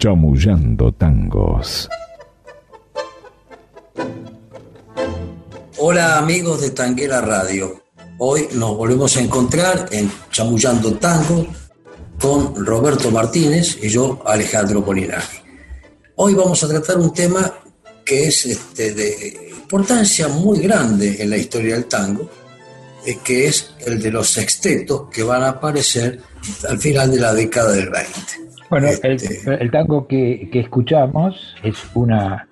Chamullando Tangos. Hola amigos de Tanguera Radio. Hoy nos volvemos a encontrar en Chamullando Tango con Roberto Martínez y yo, Alejandro Polinari. Hoy vamos a tratar un tema que es este, de importancia muy grande en la historia del tango, eh, que es el de los sextetos que van a aparecer al final de la década del 20. Bueno, este, el, tango que, escuchamos es una,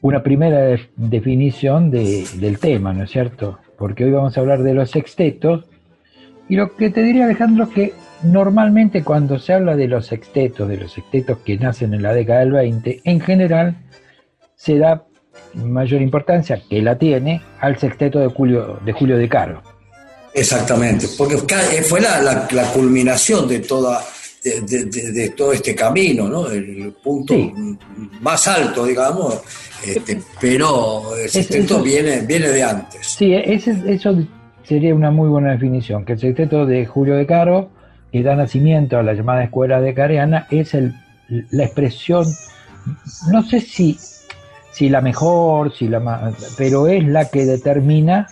una primera definición del tema, ¿no es cierto? Porque hoy vamos a hablar de los sextetos. Y lo que te diría, Alejandro, es que normalmente cuando se habla de los sextetos, de los sextetos que nacen en la década del 20, en general se da mayor importancia, que la tiene, al sexteto de Julio de, Julio de Caro. Exactamente, porque fue la, la culminación de toda de, todo este camino, ¿no? El punto más alto, digamos, este, pero el sexteto viene, viene de antes. Sí, ese, eso sería una muy buena definición, que el sexteto de Julio de Caro, que da nacimiento a la llamada escuela de Careana, es el, la expresión, no sé si, si la mejor, si la más, pero es la que determina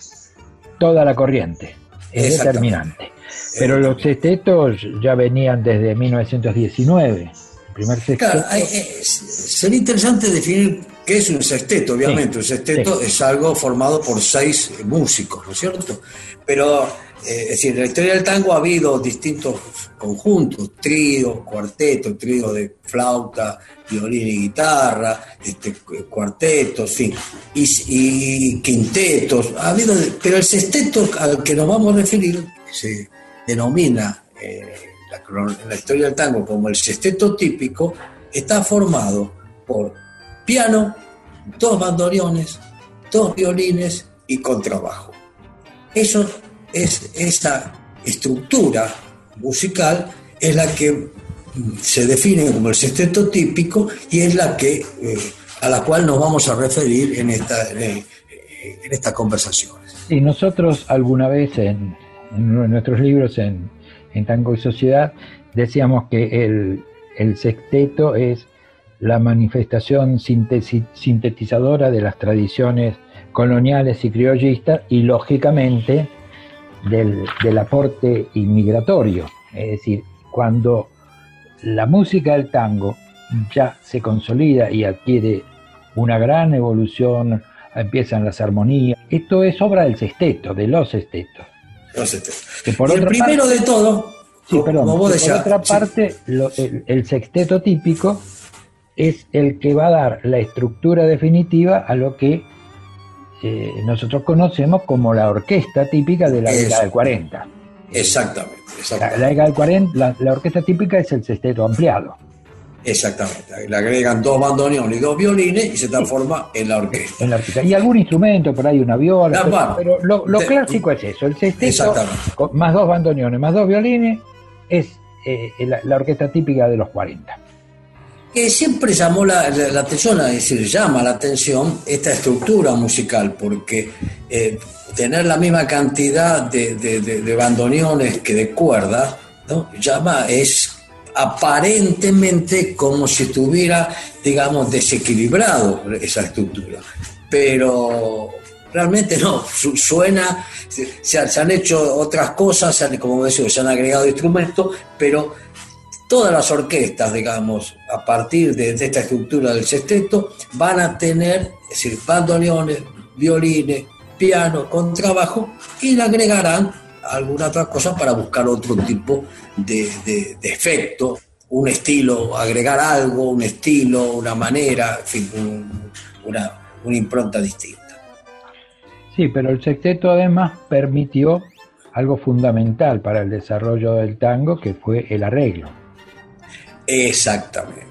toda la corriente, es determinante. Pero los sextetos ya venían desde 1919, primer sexteto. Claro, sería interesante definir qué es un sexteto, obviamente. un sexteto es algo formado por seis músicos, ¿no es cierto? Pero, eh, es decir, en la historia del tango ha habido distintos conjuntos, tríos, cuartetos, tríos de flauta, violín y guitarra, este, cuartetos, fin, y, quintetos. Ha habido, pero el sexteto al que nos vamos a referir se denomina eh, la, historia del tango como el sexteto típico, está formado por piano, dos bandoneones, dos violines y contrabajo. Eso es esa estructura musical es la que se define como el sexteto típico y es la que eh, a la cual nos vamos a referir en esta en estas conversaciones. Y nosotros alguna vez en, en nuestros libros en, Tango y Sociedad decíamos que el, sexteto es la manifestación sintetizadora de las tradiciones coloniales y criollistas y lógicamente del aporte inmigratorio. Es decir, cuando la música del tango ya se consolida y adquiere una gran evolución, empiezan las armonías. Esto es obra del sexteto, de los sextetos. Y el primero de todo, sí, perdón, por otra parte, el, sexteto típico es el que va a dar la estructura definitiva a lo que eh, nosotros conocemos como la orquesta típica de la década del 40. Exactamente. La, década del 40, la, orquesta típica es el sexteto ampliado. Exactamente, le agregan dos bandoneones y dos violines y se transforma en la orquesta. En la orquesta. Y algún instrumento, por ahí una viola, pero, lo, clásico es eso, el sexteto más dos bandoneones, más dos violines, es eh, la, orquesta típica de los 40. Que siempre llamó la, atención, es decir, llama la atención esta estructura musical, porque eh, tener la misma cantidad de, bandoneones que de cuerdas, ¿no? llama, es aparentemente como si estuviera, digamos, desequilibrado esa estructura. Pero realmente no, suena, se, han hecho otras cosas, como decía, se han agregado instrumentos, pero todas las orquestas, digamos, a partir de, esta estructura del sexteto, van a tener, es decir, bandoneones, violines, piano, contrabajo, y le agregarán alguna otra cosa para buscar otro tipo de, efecto, un estilo, agregar algo, un estilo, una manera, en fin, una, una impronta distinta. Sí, pero el sexteto además permitió algo fundamental para el desarrollo del tango, que fue el arreglo. Exactamente.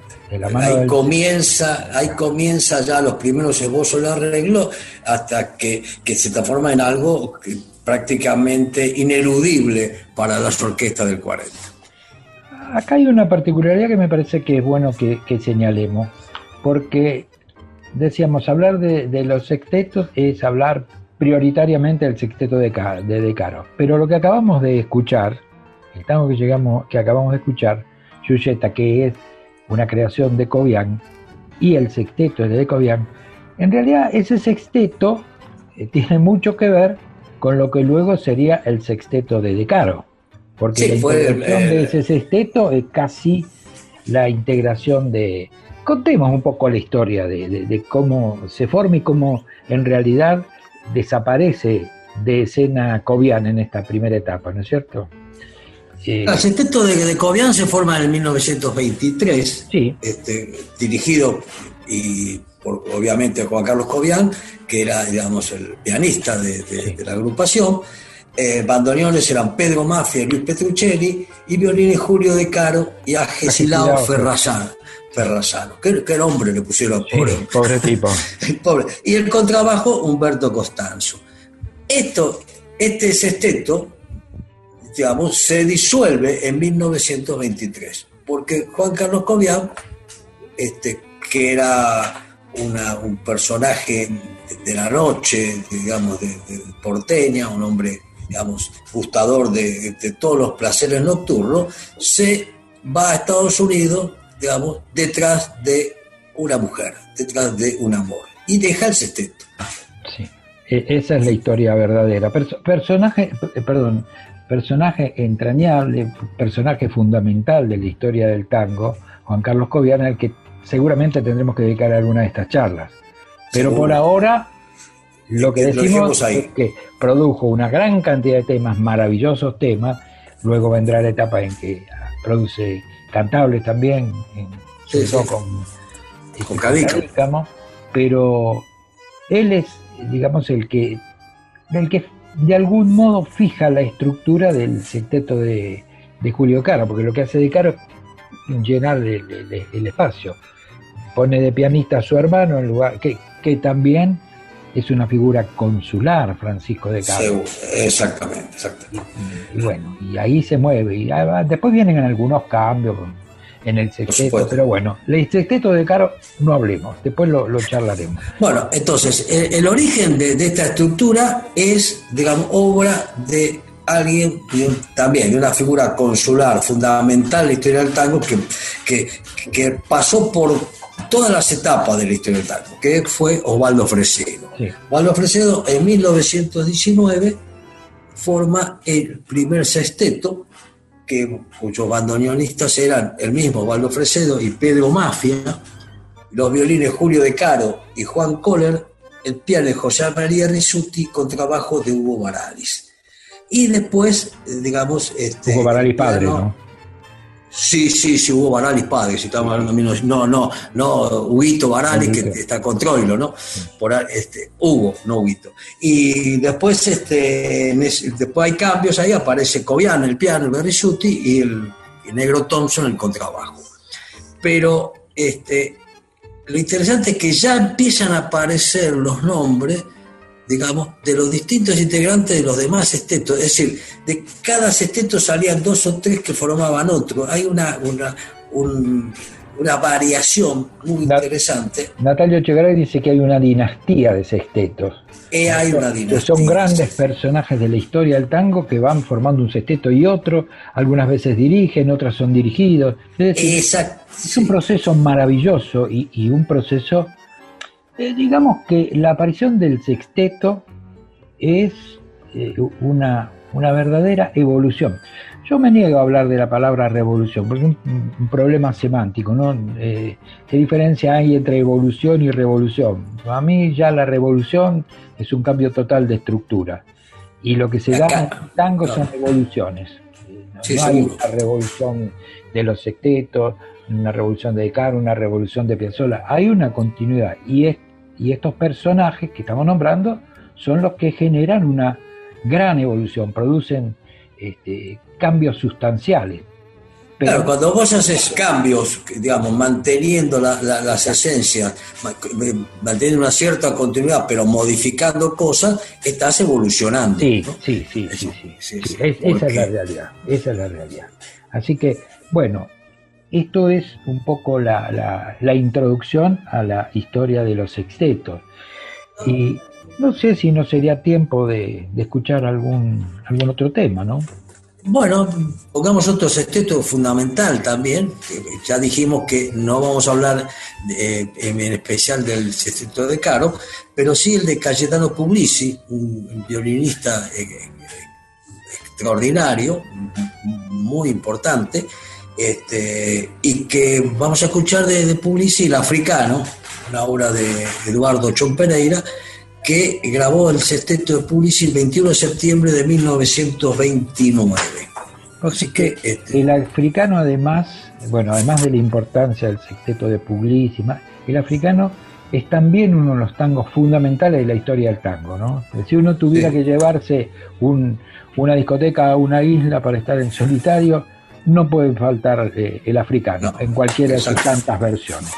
Ahí comienza, ahí comienza ya los primeros esbozos del arreglo hasta que, que se transforma en algo que prácticamente ineludible para las orquestas del 40. Acá hay una particularidad que me parece que es bueno que, señalemos, porque decíamos, hablar de, los sextetos es hablar prioritariamente del sexteto de, de, Caro, pero lo que acabamos de escuchar, el tango que, llegamos, que acabamos de escuchar, Yuyeta, que es una creación de Cobian, y el sexteto de Cobian, en realidad ese sexteto eh, tiene mucho que ver con lo que luego sería el sexteto de Decaro. Porque la integración de ese sexteto es casi la integración de... Contemos un poco la historia de, cómo se forma y cómo en realidad desaparece de escena Cobian en esta primera etapa, ¿no es cierto? el sexteto de, de Cobian se forma en 1923, este, dirigido y obviamente Juan Carlos Cobian, que era, digamos, el pianista de, la agrupación. Eh, bandoneones eran Pedro Mafia y Luis Petruccelli, y violines Julio De Caro y Agesilao Ferrazano. Ferrazano. ¿Qué, ¿Qué, nombre le pusieron pobre? pobre tipo. pobre. Y el contrabajo, Humberto Costanzo. Esto, este sexteto, digamos, se disuelve en 1923, porque Juan Carlos Cobian, este, que era un personaje de, la noche, digamos, de, porteña, un hombre, digamos, gustador de, todos los placeres nocturnos, se va a Estados Unidos, digamos, detrás de una mujer, detrás de un amor, y deja el sexteto. Sí, e, esa es la historia verdadera. personaje, perdón, personaje entrañable, personaje fundamental de la historia del tango, Juan Carlos Cobiana, al que seguramente tendremos que dedicar alguna de estas charlas. Pero por ahora lo que decimos es que produjo una gran cantidad de temas, maravillosos temas, luego vendrá la etapa en que produce cantables también, en, con, este, con pero él es, digamos, el que, el que de algún modo fija la estructura del sexteto de, Julio Caro, porque lo que hace de Caro es llenar el, espacio. Pone de pianista a su hermano en lugar que, que también es una figura consular, Francisco de Caro. exactamente, exactamente. Y, bueno, y ahí se mueve. Y después vienen algunos cambios en el sexteto, pero bueno, el sexteto de Caro no hablemos, después lo, charlaremos. Bueno, entonces, el, origen de, esta estructura es, digamos, obra de alguien también, de una figura consular fundamental en la historia del tango que, que, que pasó por todas las etapas de la historia del tango, que fue Osvaldo Fresedo. Osvaldo Fresedo en 1919 forma el primer sexteto, que, cuyos bandoneonistas eran el mismo Osvaldo Fresedo y Pedro Mafia, los violines Julio De Caro y Juan Kohler, el piano de José María Risuti con trabajo de Hugo Baralis. Y después, digamos... Este, Hugo Baralis padre, ¿no? Sí, sí, sí, hubo Baralis padre, si estamos hablando de no, no, no, Huguito Baralis, que está con Troilo, ¿no? Por, este, Hugo, no Huguito. Y después, este, después hay cambios, ahí aparece Cobian, el piano, el Berrizuti, y el, Negro Thompson, el contrabajo. Pero este, lo interesante es que ya empiezan a aparecer los nombres digamos, de los distintos integrantes de los demás sextetos. Es decir, de cada sexteto salían dos o tres que formaban otro. Hay una, una, una variación muy interesante. Natalio Chegaray dice que hay una dinastía de sextetos. Eh, hay una dinastía. son grandes personajes de la historia del tango que van formando un sexteto y otro. Algunas veces dirigen, otras son dirigidos. Es, es un proceso maravilloso y, y un proceso eh, digamos que la aparición del sexteto es eh, una, verdadera evolución. Yo me niego a hablar de la palabra revolución, porque es un, problema semántico, ¿no? Eh, ¿Qué diferencia hay entre evolución y revolución? A mí ya la revolución es un cambio total de estructura. Y lo que se da en el tango son evoluciones. No, hay una revolución de los sextetos, una revolución de Caro, una revolución de Piazzolla. Hay una continuidad. Y es y estos personajes que estamos nombrando son los que generan una gran evolución, producen este, cambios sustanciales. Pero, cuando vos haces cambios, digamos, manteniendo las esencias, manteniendo una cierta continuidad, pero modificando cosas, estás evolucionando. Sí, sí, sí, sí, sí, esa es la realidad, esa es la realidad. Así que, bueno, esto es un poco la, introducción a la historia de los sextetos. Y no sé si no sería tiempo de, escuchar algún, algún otro tema, ¿no? Bueno, pongamos otro sexteto fundamental también. Ya dijimos que no vamos a hablar en especial del sexteto de Caro, pero sí el de Cayetano Puglisi, un violinista eh, eh, extraordinario, muy importante, este, y que vamos a escuchar de, de Publici El Africano, una obra de Eduardo Chon Pereira, que grabó el sexteto de Publici el 21 de septiembre de 1929. Así que este, el africano además, bueno, además de la importancia del sexteto de Publici, el africano es también uno de los tangos fundamentales de la historia del tango, ¿no? Si uno tuviera que llevarse una discoteca a una isla para estar en solitario, no puede faltar eh, el africano en cualquiera de sus tantas versiones.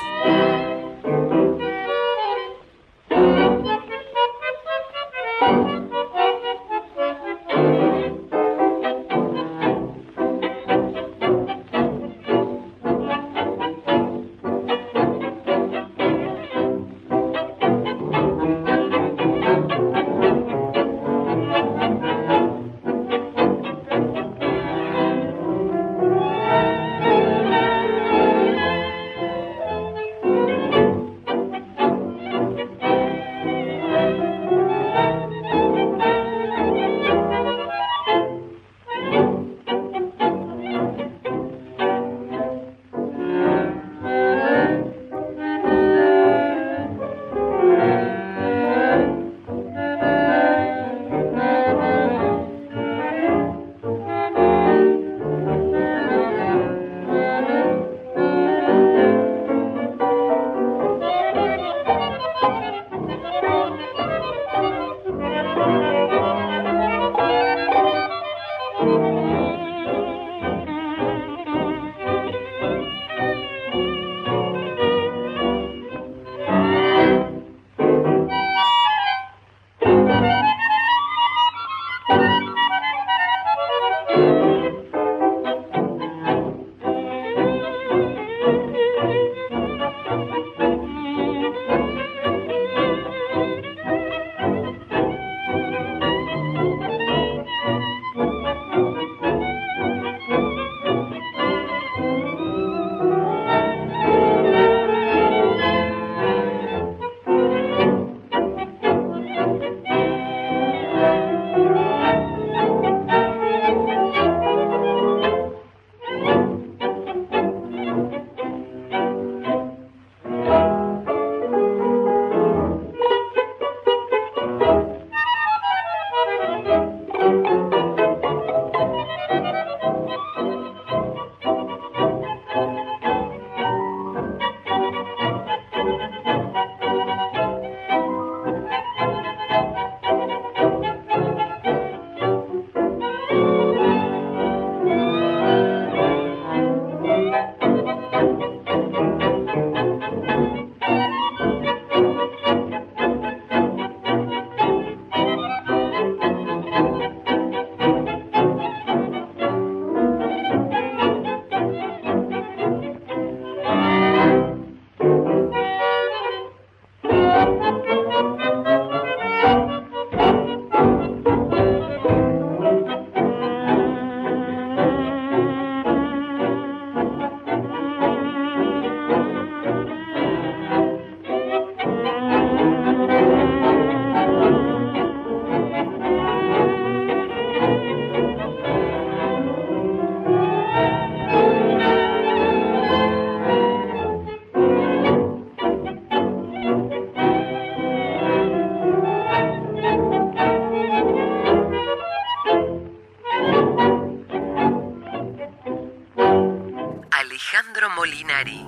Alejandro Molinari.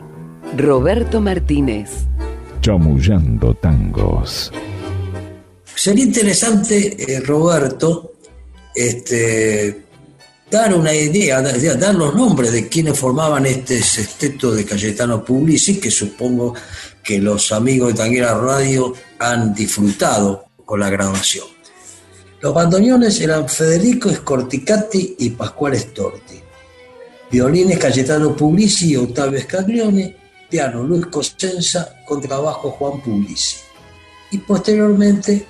Roberto Martínez. Chamullando tangos. Sería interesante, eh, Roberto, este, dar una idea, dar los nombres de quienes formaban este sexteto de Cayetano Publici, que supongo que los amigos de Tanguera Radio han disfrutado con la grabación. Los bandoneones eran Federico Scorticati y Pascual Storti. Violines Cayetano Publici y Octavio Scaglione, piano Luis Cosenza, contrabajo Juan Publici. Y posteriormente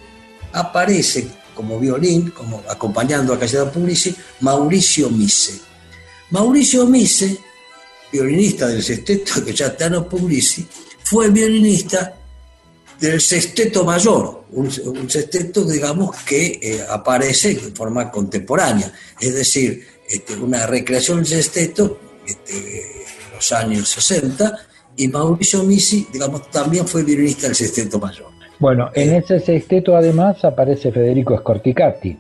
aparece como violín, como acompañando a Cayetano Publici, Mauricio Mise. Mauricio Mise, violinista del sexteto Cayetano Publici, fue violinista del sexteto mayor, un, sexteto, digamos, que eh, aparece en forma contemporánea, es decir, este, una recreación del sexteto este, en los años 60, y Mauricio Misi, digamos, también fue violinista del sexteto mayor. Bueno, en ese sexteto además aparece Federico Scorticati.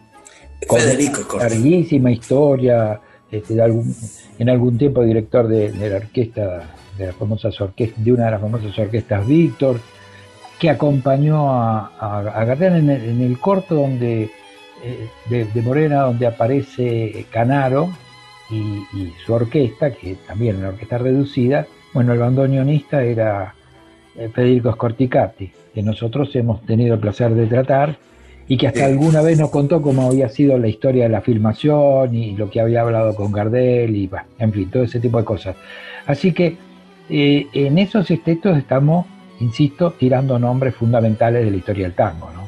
Federico Scorticati. Larguísima historia, este, en algún tiempo director de, la orquesta, de, las famosas orquestas, de una de las famosas orquestas Víctor, que acompañó a, a, en el, corto donde de, Morena, donde aparece Canaro y, su orquesta, que también una orquesta reducida. Bueno, el bandoneonista era eh, Federico Scorticati, que nosotros hemos tenido el placer de tratar y que hasta alguna vez nos contó cómo había sido la historia de la filmación y lo que había hablado con Gardel y, en fin, todo ese tipo de cosas. Así que eh, en esos textos estamos insisto, tirando nombres fundamentales de la historia del tango. ¿no?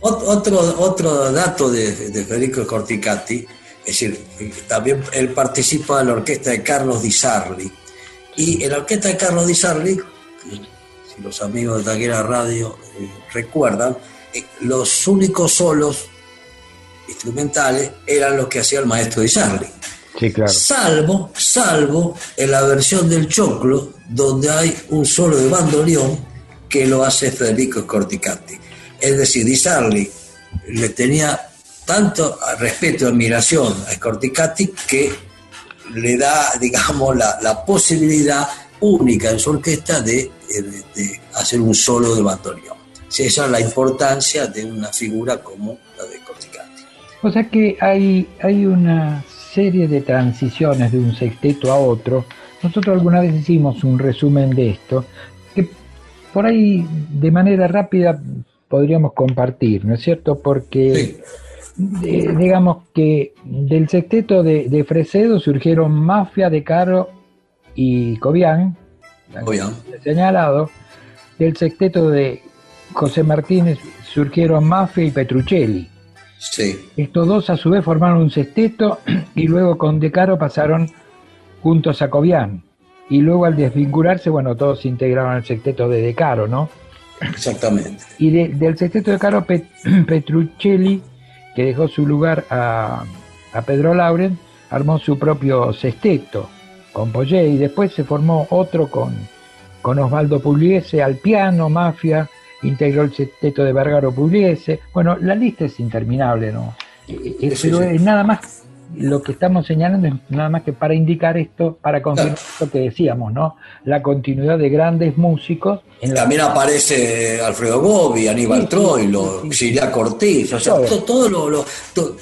Otro, otro dato de, Federico Corticati, es decir, también él participa en la orquesta de Carlos Di Sarli. Y en la orquesta de Carlos Di Sarli, si los amigos de Taguera Radio eh, recuerdan, eh, los únicos solos instrumentales eran los que hacía el maestro Di Sarli. Salvo, salvo en la versión del Choclo, donde hay un solo de bandoneón que lo hace Federico Scorticati. Es decir, Di Sarli le tenía tanto respeto y admiración a Scorticati que le da, digamos, la, posibilidad única en su orquesta de, hacer un solo de bandoneón. esa es la importancia de una figura como la de Scorticati. O sea que hay, hay una serie de transiciones de un sexteto a otro. Nosotros alguna vez hicimos un resumen de esto, por ahí de manera rápida podríamos compartir, ¿no es cierto? Porque digamos que del sexteto de, Fresedo surgieron Mafia de Caro y Cobian, señalado. Del sexteto de José Martínez surgieron Mafia y Petruccelli. Estos dos a su vez formaron un sexteto y luego con De Caro pasaron juntos a Cobian y luego al desvincularse, bueno, todos se integraron al sexteto de De Caro, ¿no? Exactamente. Y del sexteto de Caro, Petruccelli, que dejó su lugar a, Pedro Lauren, armó su propio sexteto con Poyé y después se formó otro con, con Osvaldo Pugliese al piano, Mafia, integró el sexteto de Vergaro Pugliese. Bueno, la lista es interminable, ¿no? Pero es nada más lo que estamos señalando es nada más que para indicar esto, para confirmar lo que decíamos, ¿no? La continuidad de grandes músicos. También aparece Alfredo Gobi, Aníbal sí, Troilo, Cortés, o sea, todo. lo,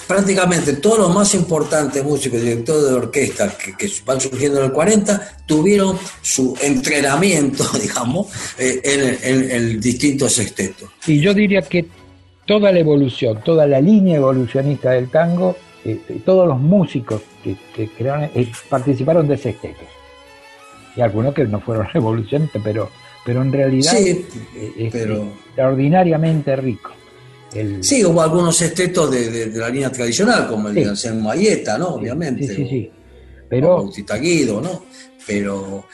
prácticamente todos los más importantes músicos, directores de orquesta que, van surgiendo en el 40, tuvieron su entrenamiento, digamos, eh, en, el distinto sexteto. Y yo diría que toda la evolución, toda la línea evolucionista del tango este, todos los músicos que, crearon, eh, participaron de sextetos. Y algunos que no fueron revolucionistas, pero, pero en realidad sí, es, pero... extraordinariamente rico. Sí, hubo algunos sextetos de, la línea tradicional, como el de Anselmo Mayeta, ¿no? Obviamente. Sí, sí, Pero... O Guido, ¿no? Pero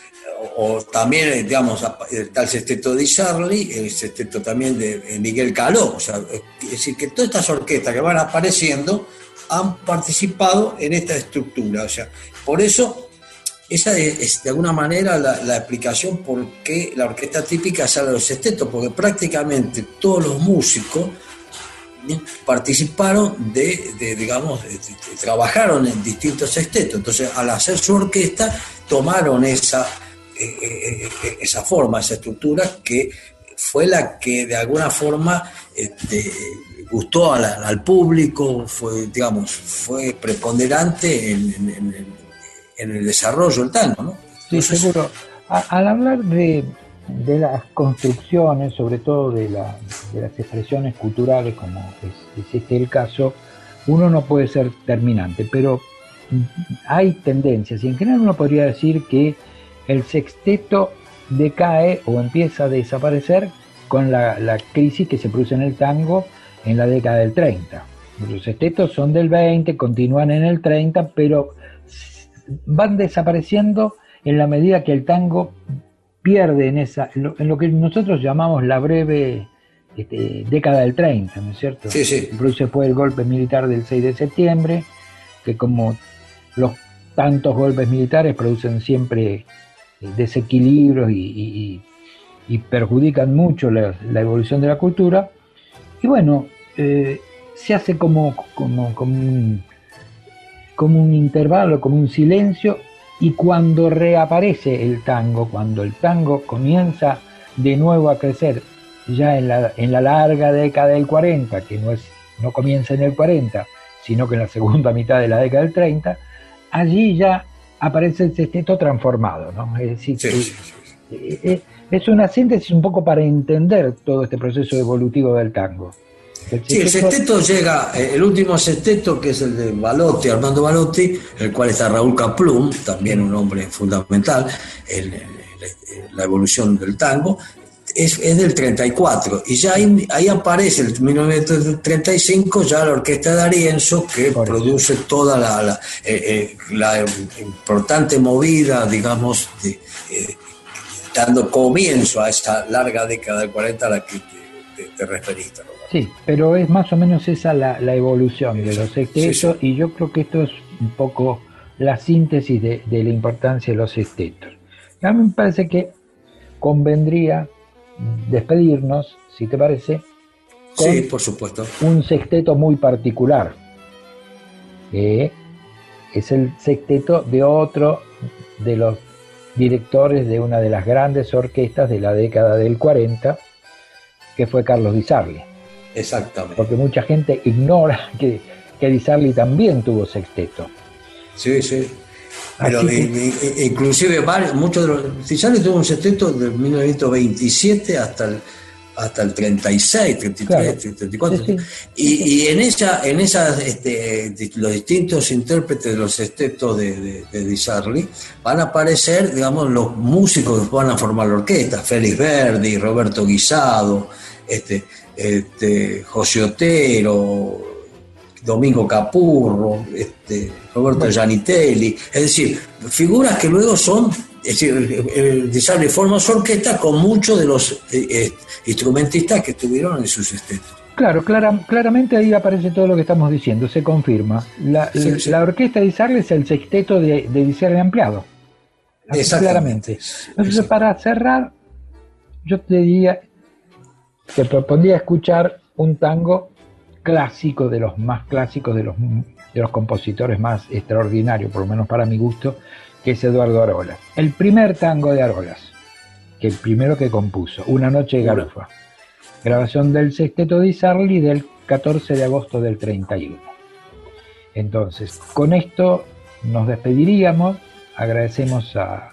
o, también, digamos, está el sexteto de Charlie, el sexteto también de Miguel Caló. O sea, es decir, que todas estas orquestas que van apareciendo han participado en esta estructura. O sea, por eso, esa es de alguna manera la, explicación por qué la orquesta típica sale a los sextetos, porque prácticamente todos los músicos participaron de, digamos, trabajaron en distintos sextetos. Entonces, al hacer su orquesta, tomaron esa, esa forma, esa estructura que fue la que de alguna forma este, gustó al, público, fue, digamos, fue preponderante en, el desarrollo del tango, ¿no? sí, seguro. al hablar de, las construcciones, sobre todo de, las expresiones culturales, como es, este el caso, uno no puede ser terminante, pero hay tendencias, y en general uno podría decir que el sexteto decae o empieza a desaparecer con la, la crisis que se produce en el tango en la década del 30. Los sextetos son del 20, continúan en el 30, pero van desapareciendo en la medida que el tango pierde en, esa, en lo que nosotros llamamos la breve este, década del 30, ¿no es cierto? Sí, sí. Incluso fue el golpe militar del 6 de septiembre, que como los tantos golpes militares producen siempre eh, desequilibrios y, perjudican mucho la, evolución de la cultura. Y bueno, eh, se hace como, como, como, un, como un intervalo, como un silencio, y cuando reaparece el tango, cuando el tango comienza de nuevo a crecer, ya en la, en la larga década del 40, que no, es, no comienza en el 40, sino que en la segunda mitad de la década del 30, allí ya aparece el sexteto transformado, ¿no? Es decir, eh, eh, es una síntesis un poco para entender todo este proceso evolutivo del tango. Sí, el sexteto llega, eh, el último sexteto que es el de Balotti, Armando Balotti, el cual está Raúl Caplum, también un hombre fundamental en, la evolución del tango, es, del 34 y ya ahí, aparece en 1935 ya la orquesta de Arienzo que produce toda la, eh, eh, importante movida, digamos, dando comienzo a esta larga década del 40 a la que te, referiste. Sí, pero es más o menos esa la, evolución de los sextetos y yo creo que esto es un poco la síntesis de, la importancia de los sextetos. A mí me parece que convendría despedirnos, si te parece, con sí, por supuesto. un sexteto muy particular, que es el sexteto de otro de los directores de una de las grandes orquestas de la década del 40, que fue Carlos Di Sarli. Exactamente. Porque mucha gente ignora que, que Di Sarli también tuvo sexteto. Sí, sí. Pero inclusive muchos de los... Di Sarli tuvo un sexteto de 1927 hasta el, hasta el 36, 33, 34. Y, en esa, en esas, este, los distintos intérpretes de los sextetos de, de, Di Sarli van a aparecer, digamos, los músicos que van a formar la orquesta, Félix Verdi, Roberto Guisado, este, este, José Otero, Domingo Capurro, este, Roberto Gianitelli, es decir, figuras que luego son, es decir, Di forma su orquesta con muchos de los eh, eh, instrumentistas que estuvieron en sus estetos. Claro, claramente ahí aparece todo lo que estamos diciendo, se confirma. La, orquesta de Di es el sexteto de, de Di ampliado. Claramente. Entonces, para cerrar, yo te diría, te propondría escuchar un tango clásico, de los más clásicos, de los, de los compositores más extraordinarios, por lo menos para mi gusto, que es Eduardo Arolas. El primer tango de Arolas, que el primero que compuso, Una noche de garufa. Grabación del sexteto de Sarli del 14 de agosto del 31. Entonces, con esto nos despediríamos. Agradecemos a,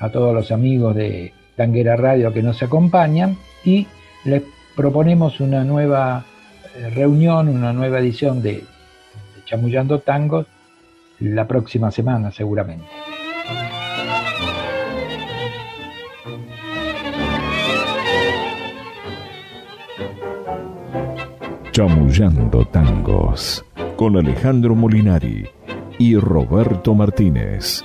a todos los amigos de Tanguera Radio que nos acompañan y les proponemos una nueva eh, reunión, una nueva edición de, Chamullando Tangos la próxima semana seguramente. Chamullando Tangos con Alejandro Molinari y Roberto Martínez.